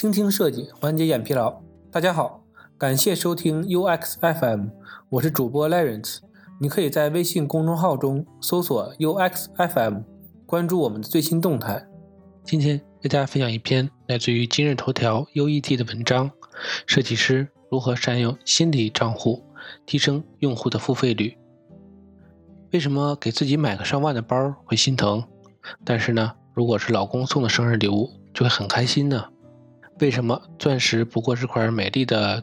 倾听设计，缓解眼疲劳。大家好，感谢收听 UX FM，我是主播 Lawrence。你可以在微信公众号中搜索 UX FM，关注我们的最新动态。今天为大家分享一篇来自于今日头条 UET 的文章：设计师如何善用心理账户，提升用户的付费率。为什么给自己买个上万的包会心疼，但是呢，如果是老公送的生日礼物就会很开心呢？为什么钻石不过是块美丽的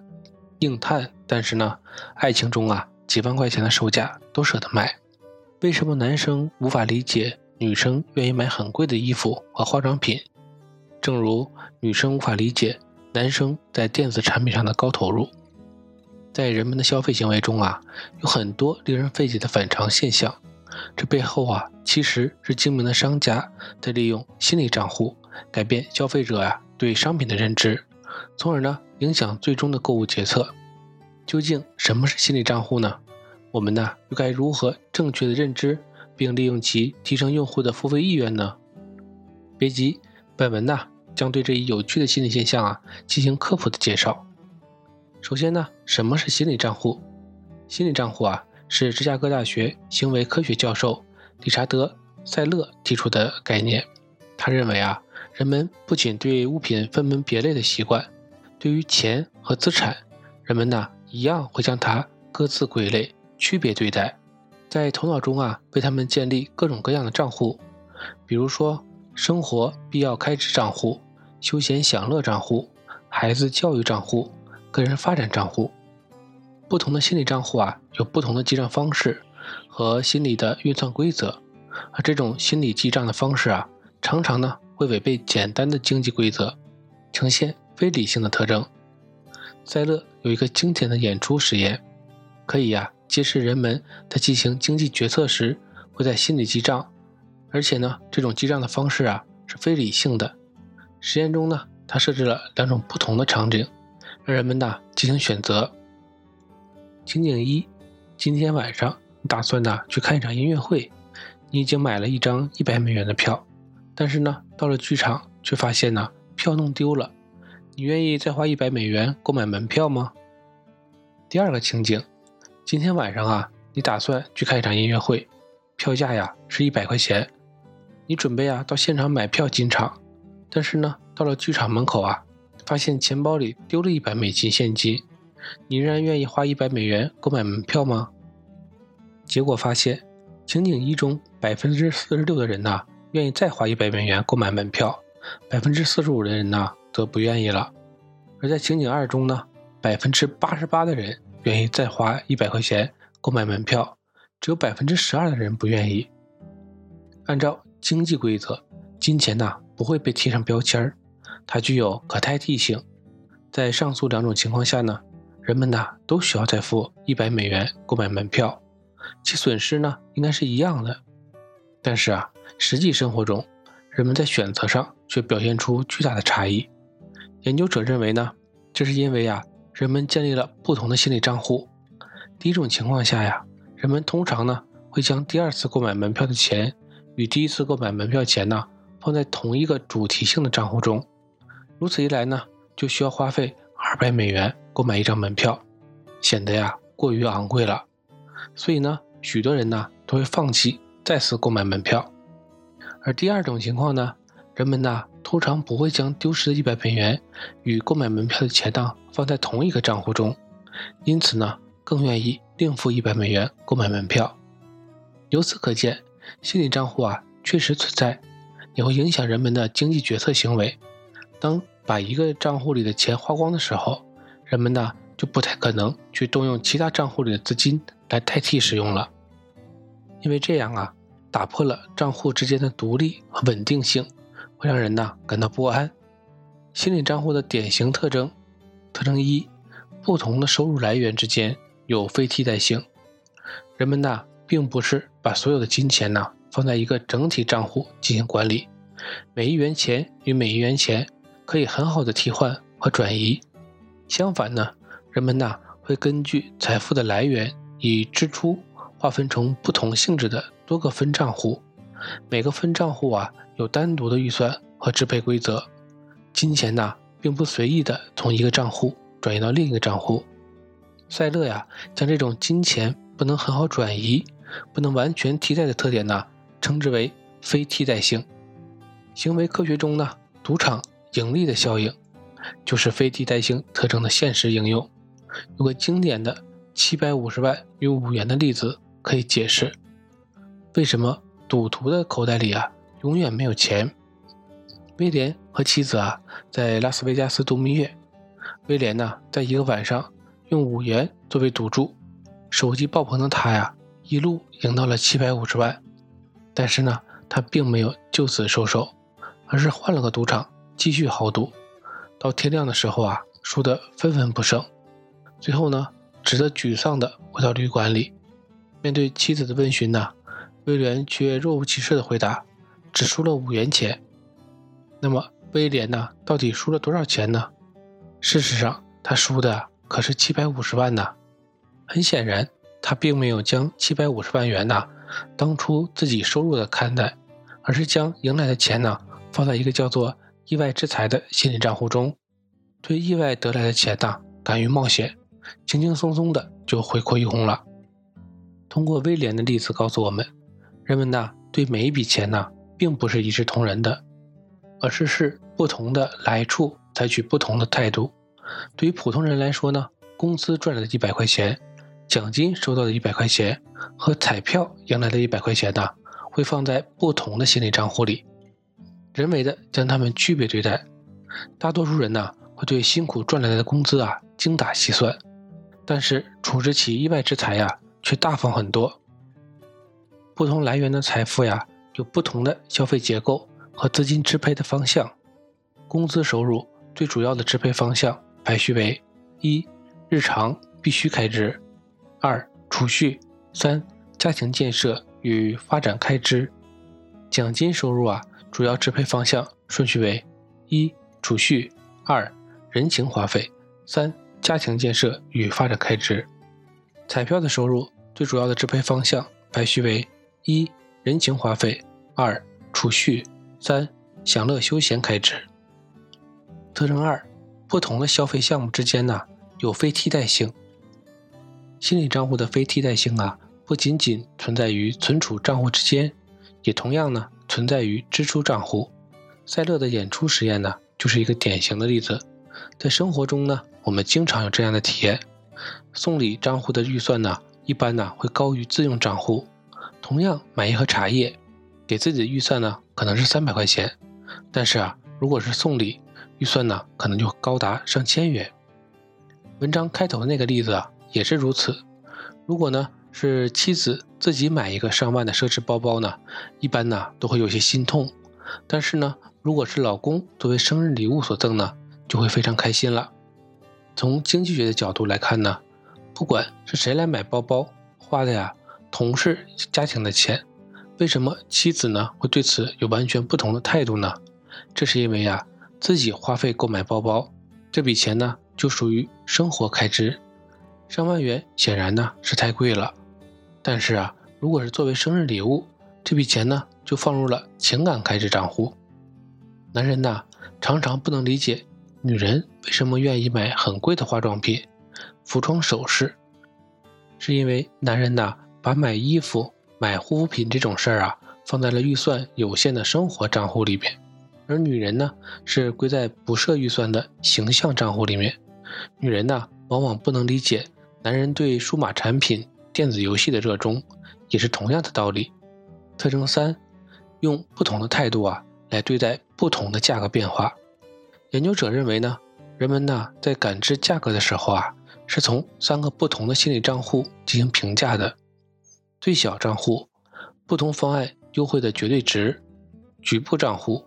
硬碳，但是呢，爱情中啊，几万块钱的售价都舍得买？为什么男生无法理解女生愿意买很贵的衣服和化妆品？正如女生无法理解男生在电子产品上的高投入。在人们的消费行为中啊，有很多令人费解的反常现象。这背后啊，其实是精明的商家在利用心理账户改变消费者呀对商品的认知，从而呢影响最终的购物决策。究竟什么是心理账户呢？我们呢又该如何正确的认知并利用其提升用户的付费意愿呢？别急，本文呢将对这一有趣的心理现象啊进行科普的介绍。首先呢，什么是心理账户？心理账户啊，是芝加哥大学行为科学教授理查德·塞勒提出的概念。他认为啊，人们不仅对物品分门别类的习惯，对于钱和资产，人们呢一样会将它各自归类、区别对待，在头脑中啊为他们建立各种各样的账户，比如说生活必要开支账户、休闲享乐账户、孩子教育账户。个人发展账户，不同的心理账户啊，有不同的记账方式和心理的运算规则，而这种心理记账的方式啊，常常呢会违背简单的经济规则，呈现非理性的特征。塞勒有一个经典的演出实验，可以呀揭示人们在进行经济决策时会在心理记账，而且呢这种记账的方式啊是非理性的。实验中呢，他设置了两种不同的场景。让人们呢进行选择。情景一：今天晚上你打算呢去看一场音乐会，你已经买了一张一百美元的票，但是呢到了剧场却发现呢票弄丢了，你愿意再花一百美元购买门票吗？第二个情景：今天晚上啊你打算去看一场音乐会，票价呀是一百块钱，你准备啊到现场买票进场，但是呢到了剧场门口啊。发现钱包里丢了一百美金现金，你仍然愿意花一百美元购买门票吗？结果发现，情景一中百分之四十六的人呢愿意再花一百美元购买门票，百分之四十五的人呢则不愿意了。而在情景二中呢，百分之八十八的人愿意再花一百块钱购买门票，只有百分之十二的人不愿意。按照经济规则，金钱呢不会被贴上标签儿。它具有可代替性，在上述两种情况下呢，人们呢都需要再付一百美元购买门票，其损失呢应该是一样的。但是啊，实际生活中，人们在选择上却表现出巨大的差异。研究者认为呢，这是因为啊，人们建立了不同的心理账户。第一种情况下呀，人们通常呢会将第二次购买门票的钱与第一次购买门票钱呢放在同一个主题性的账户中。如此一来呢，就需要花费二百美元购买一张门票，显得呀过于昂贵了。所以呢，许多人呢都会放弃再次购买门票。而第二种情况呢，人们呢通常不会将丢失的一百美元与购买门票的钱呢放在同一个账户中，因此呢更愿意另付一百美元购买门票。由此可见，心理账户啊确实存在，也会影响人们的经济决策行为。当把一个账户里的钱花光的时候，人们呢就不太可能去动用其他账户里的资金来代替使用了，因为这样啊，打破了账户之间的独立和稳定性，会让人呢感到不安。心理账户的典型特征：特征一，不同的收入来源之间有非替代性，人们呢并不是把所有的金钱呢放在一个整体账户进行管理，每一元钱与每一元钱。可以很好的替换和转移。相反呢，人们呢会根据财富的来源，以支出划分成不同性质的多个分账户。每个分账户啊有单独的预算和支配规则。金钱呢并不随意的从一个账户转移到另一个账户。赛勒呀，将这种金钱不能很好转移、不能完全替代的特点呢，称之为非替代性。行为科学中呢，赌场盈利的效应就是非替代性特征的现实应用。有个经典的七百五十万与五元的例子可以解释为什么赌徒的口袋里啊永远没有钱。威廉和妻子啊在拉斯维加斯度蜜月，威廉呢在一个晚上。用五元作为赌注，手机爆棚的他呀，一路赢到了七百五十万。但是呢，他并没有就此收手，而是换了个赌场继续豪赌。到天亮的时候啊，输得分文不剩。最后呢，只得沮丧的回到旅馆里。面对妻子的问询呢，威廉却若无其事地回答：“只输了五元钱。”那么威廉呢，到底输了多少钱呢？事实上，他输的。可是七百五十万呢？很显然，他并没有将七百五十万元呢当初自己收入的看待，而是将赢来的钱呢放在一个叫做“意外之财”的心理账户中，对意外得来的钱呢敢于冒险，轻轻松松的就挥霍一空了。通过威廉的例子告诉我们，人们呢对每一笔钱呢并不是一视同仁的，而是视不同的来处采取不同的态度。对于普通人来说呢，工资赚来的一百块钱，奖金收到的一百块钱和彩票赢来的一百块钱呢，会放在不同的心理账户里，人为的将他们区别对待。大多数人呢，会对辛苦赚来的工资啊精打细算，但是处置起意外之财呀，却大方很多。不同来源的财富呀，有不同的消费结构和资金支配的方向。工资收入最主要的支配方向。排序为：一、日常必须开支；二、储蓄；三、家庭建设与发展开支。奖金收入啊，主要支配方向顺序为：一、储蓄；二、人情花费；三、家庭建设与发展开支。彩票的收入最主要的支配方向排序为：一、人情花费；二、储蓄；三、享乐休闲开支。特征二。不同的消费项目之间呢，有非替代性。心理账户的非替代性啊，不仅仅存在于存储账户之间，也同样呢存在于支出账户。赛勒的演出实验呢，就是一个典型的例子。在生活中呢，我们经常有这样的体验：送礼账户的预算呢，一般呢会高于自用账户。同样买一盒茶叶，给自己的预算呢可能是三百块钱，但是啊，如果是送礼，预算呢，可能就高达上千元。文章开头那个例子啊，也是如此。如果呢是妻子自己买一个上万的奢侈包包呢，一般呢都会有些心痛。但是呢，如果是老公作为生日礼物所赠呢，就会非常开心了。从经济学的角度来看呢，不管是谁来买包包，花的呀同事家庭的钱，为什么妻子呢会对此有完全不同的态度呢？这是因为呀。自己花费购买包包，这笔钱呢就属于生活开支，上万元显然呢是太贵了。但是啊，如果是作为生日礼物，这笔钱呢就放入了情感开支账户。男人呐常常不能理解女人为什么愿意买很贵的化妆品、服装首饰，是因为男人呐把买衣服、买护肤品这种事儿啊放在了预算有限的生活账户里边。而女人呢，是归在不设预算的形象账户里面。女人呢，往往不能理解男人对数码产品、电子游戏的热衷，也是同样的道理。特征三，用不同的态度啊来对待不同的价格变化。研究者认为呢，人们呢在感知价格的时候啊，是从三个不同的心理账户进行评价的：最小账户，不同方案优惠的绝对值；局部账户。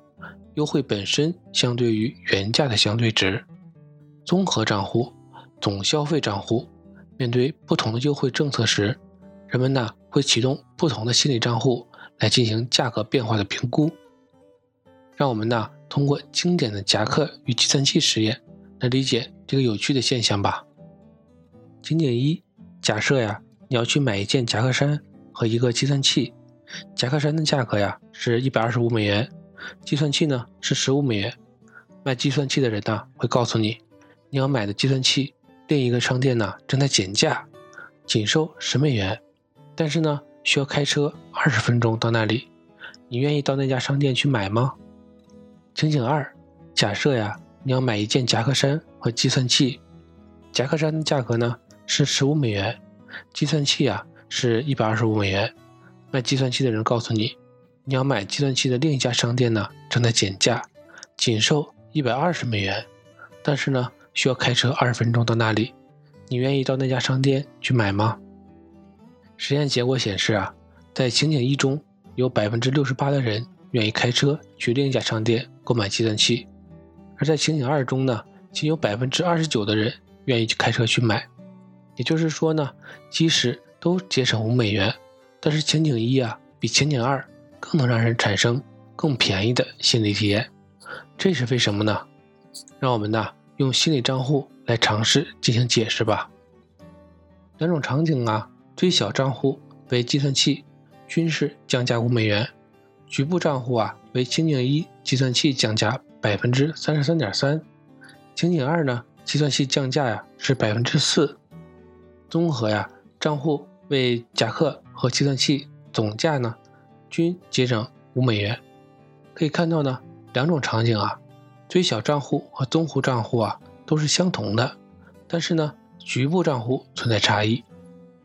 优惠本身相对于原价的相对值，综合账户、总消费账户，面对不同的优惠政策时，人们呢会启动不同的心理账户来进行价格变化的评估。让我们呢通过经典的夹克与计算器实验来理解这个有趣的现象吧。情景一：假设呀你要去买一件夹克衫和一个计算器，夹克衫的价格呀是一百二十五美元。计算器呢是十五美元，卖计算器的人呢会告诉你，你要买的计算器另一个商店呢正在减价，仅售十美元，但是呢需要开车二十分钟到那里，你愿意到那家商店去买吗？情景二，假设呀你要买一件夹克衫和计算器，夹克衫的价格呢是十五美元，计算器啊是一百二十五美元，卖计算器的人告诉你，你要买计算器的另一家商店呢正在减价，仅售。一百二十美元，但是呢，需要开车二十分钟到那里。你愿意到那家商店去买吗？实验结果显示啊，在情景一中，有百分之六十八的人愿意开车去另一家商店购买计算器，而在情景二中呢，仅有百分之二十九的人愿意去开车去买。也就是说呢，即使都节省五美元，但是情景一啊，比情景二更能让人产生更便宜的心理体验。这是为什么呢？让我们呢用心理账户来尝试进行解释吧。两种场景啊，最小账户为计算器，均是降价五美元；局部账户啊为情景一，计算器降价百分之三十三点三；情景二呢，计算器降价呀是百分之四。综合呀，账户为夹克和计算器总价呢均节省五美元。可以看到呢。两种场景啊，最小账户和综合账户啊都是相同的，但是呢，局部账户存在差异。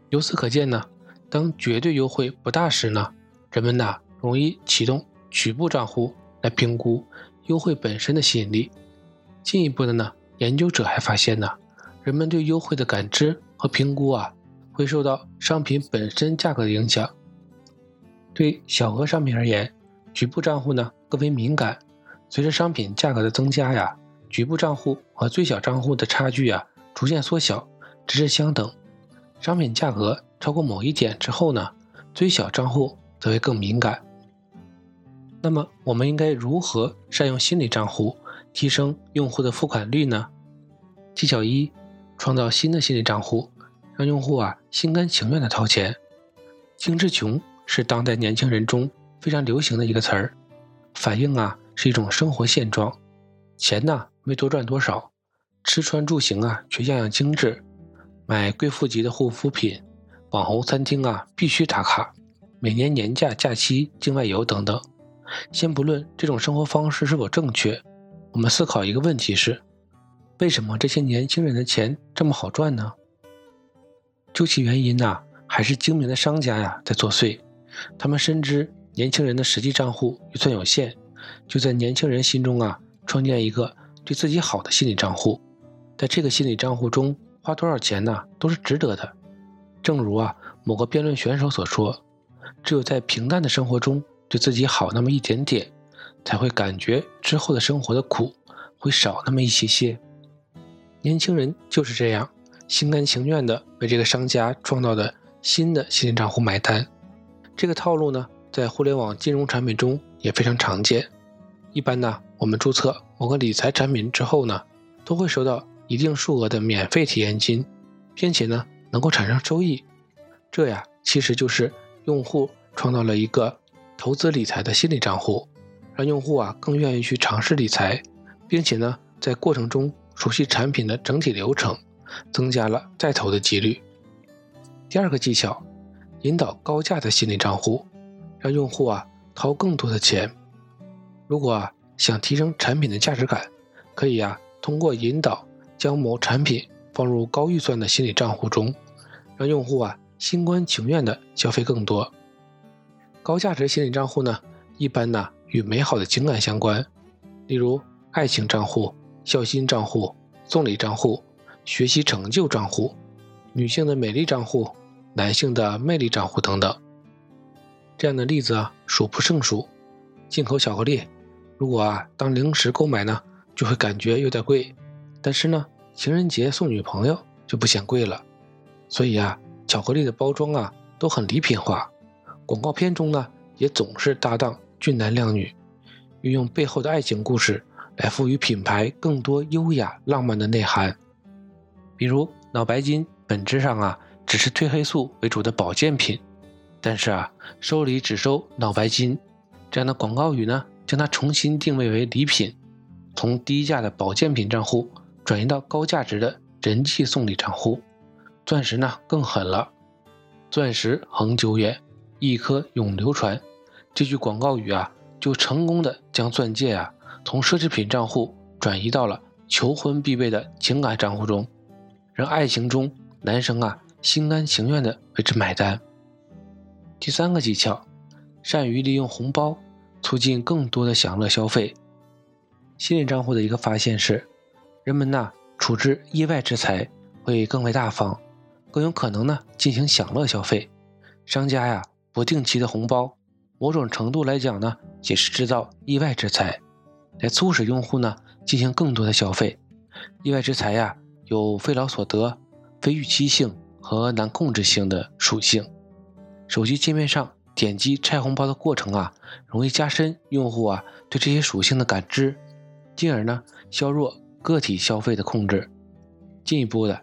由此可见呢，当绝对优惠不大时呢，人们呢容易启动局部账户来评估优惠本身的吸引力。进一步的呢，研究者还发现呢，人们对优惠的感知和评估啊，会受到商品本身价格的影响。对小额商品而言，局部账户呢更为敏感。随着商品价格的增加呀，局部账户和最小账户的差距啊逐渐缩小，直至相等。商品价格超过某一点之后呢，最小账户则会更敏感。那么，我们应该如何善用心理账户，提升用户的付款率呢？技巧一：创造新的心理账户，让用户啊心甘情愿的掏钱。精致穷是当代年轻人中非常流行的一个词儿，反映啊。是一种生活现状，钱呢没多赚多少，吃穿住行啊却样样精致，买贵妇级的护肤品，网红餐厅啊必须打卡，每年年假假期境外游等等。先不论这种生活方式是否正确，我们思考一个问题是：为什么这些年轻人的钱这么好赚呢？究其原因呐，还是精明的商家呀在作祟，他们深知年轻人的实际账户预算有限。就在年轻人心中啊，创建一个对自己好的心理账户，在这个心理账户中花多少钱呢，都是值得的。正如啊某个辩论选手所说：“只有在平淡的生活中对自己好那么一点点，才会感觉之后的生活的苦会少那么一些些。”年轻人就是这样，心甘情愿地为这个商家创造的新的心理账户买单。这个套路呢，在互联网金融产品中也非常常见。一般呢，我们注册某个理财产品之后呢，都会收到一定数额的免费体验金，并且呢能够产生收益。这呀，其实就是用户创造了一个投资理财的心理账户，让用户啊更愿意去尝试理财，并且呢在过程中熟悉产品的整体流程，增加了再投的几率。第二个技巧，引导高价的心理账户，让用户啊掏更多的钱。如果啊想提升产品的价值感，可以呀通过引导将某产品放入高预算的心理账户中，让用户啊心甘情愿的消费更多。高价值心理账户呢，一般呢与美好的情感相关，例如爱情账户、孝心账户、送礼账户、学习成就账户、女性的美丽账户、男性的魅力账户等等。这样的例子数不胜数，进口巧克力。如果啊当零食购买呢，就会感觉有点贵，但是呢，情人节送女朋友就不嫌贵了。所以啊，巧克力的包装啊都很礼品化，广告片中呢也总是搭档俊男靓女，运用背后的爱情故事来赋予品牌更多优雅浪漫的内涵。比如脑白金本质上啊只是褪黑素为主的保健品，但是啊收礼只收脑白金这样的广告语呢。将它重新定位为礼品，从低价的保健品账户转移到高价值的人气送礼账户。钻石呢更狠了，“钻石恒久远，一颗永流传”这句广告语啊，就成功的将钻戒啊从奢侈品账户转移到了求婚必备的情感账户中，让爱情中男生啊心甘情愿的为之买单。第三个技巧，善于利用红包，促进更多的享乐消费。心理账户的一个发现是，人们呐处置意外之财会更为大方，更有可能呢进行享乐消费。商家呀不定期的红包，某种程度来讲呢也是制造意外之财，来促使用户呢进行更多的消费。意外之财呀有非劳所得、非预期性和难控制性的属性。手机界面上点击拆红包的过程啊，容易加深用户啊对这些属性的感知。进而呢，削弱个体消费的控制。进一步的，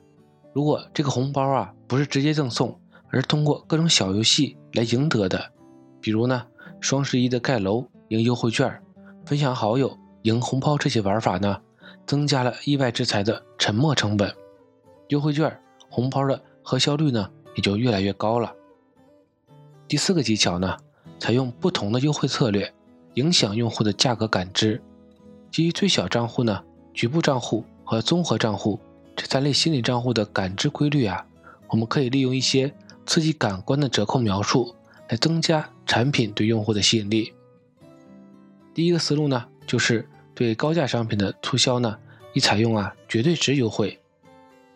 如果这个红包啊不是直接赠送，而是通过各种小游戏来赢得的，比如呢双十一的盖楼赢优惠券、分享好友赢红包这些玩法呢，增加了意外之财的沉没成本，优惠券、红包的核销率呢也就越来越高了。第四个技巧呢，采用不同的优惠策略，影响用户的价格感知。基于最小账户呢、局部账户和综合账户这三类心理账户的感知规律啊，我们可以利用一些刺激感官的折扣描述来增加产品对用户的吸引力。第一个思路呢，就是对高价商品的促销呢，以采用啊绝对值优惠，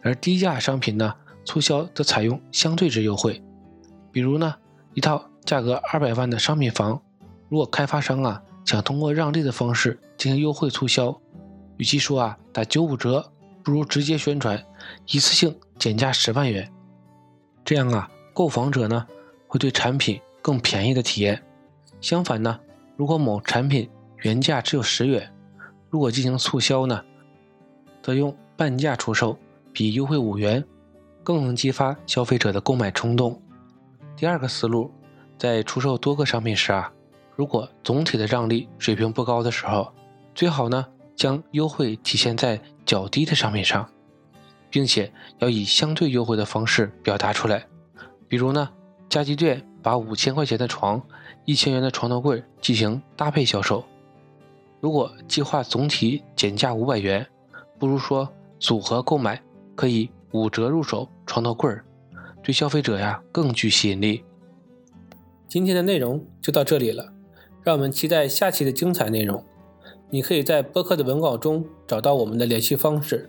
而低价商品呢促销则采用相对值优惠。比如呢，一套价格二百万的商品房，如果开发商啊。想通过让利的方式进行优惠促销，与其说啊打九五折，不如直接宣传一次性减价十万元。这样啊，购房者呢会对产品更便宜的体验。相反呢，如果某产品原价只有十元，如果进行促销呢，则用半价出售，比优惠五元更能激发消费者的购买冲动。第二个思路，在出售多个商品时啊。如果总体的让利水平不高的时候，最好呢将优惠体现在较低的商品上，并且要以相对优惠的方式表达出来。比如呢，家居店把五千块钱的床、一千元的床头柜进行搭配销售。如果计划总体减价五百元，不如说组合购买可以五折入手床头柜儿，对消费者呀更具吸引力。今天的内容就到这里了。让我们期待下期的精彩内容。你可以在播客的文稿中找到我们的联系方式，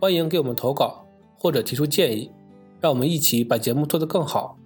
欢迎给我们投稿或者提出建议，让我们一起把节目做得更好。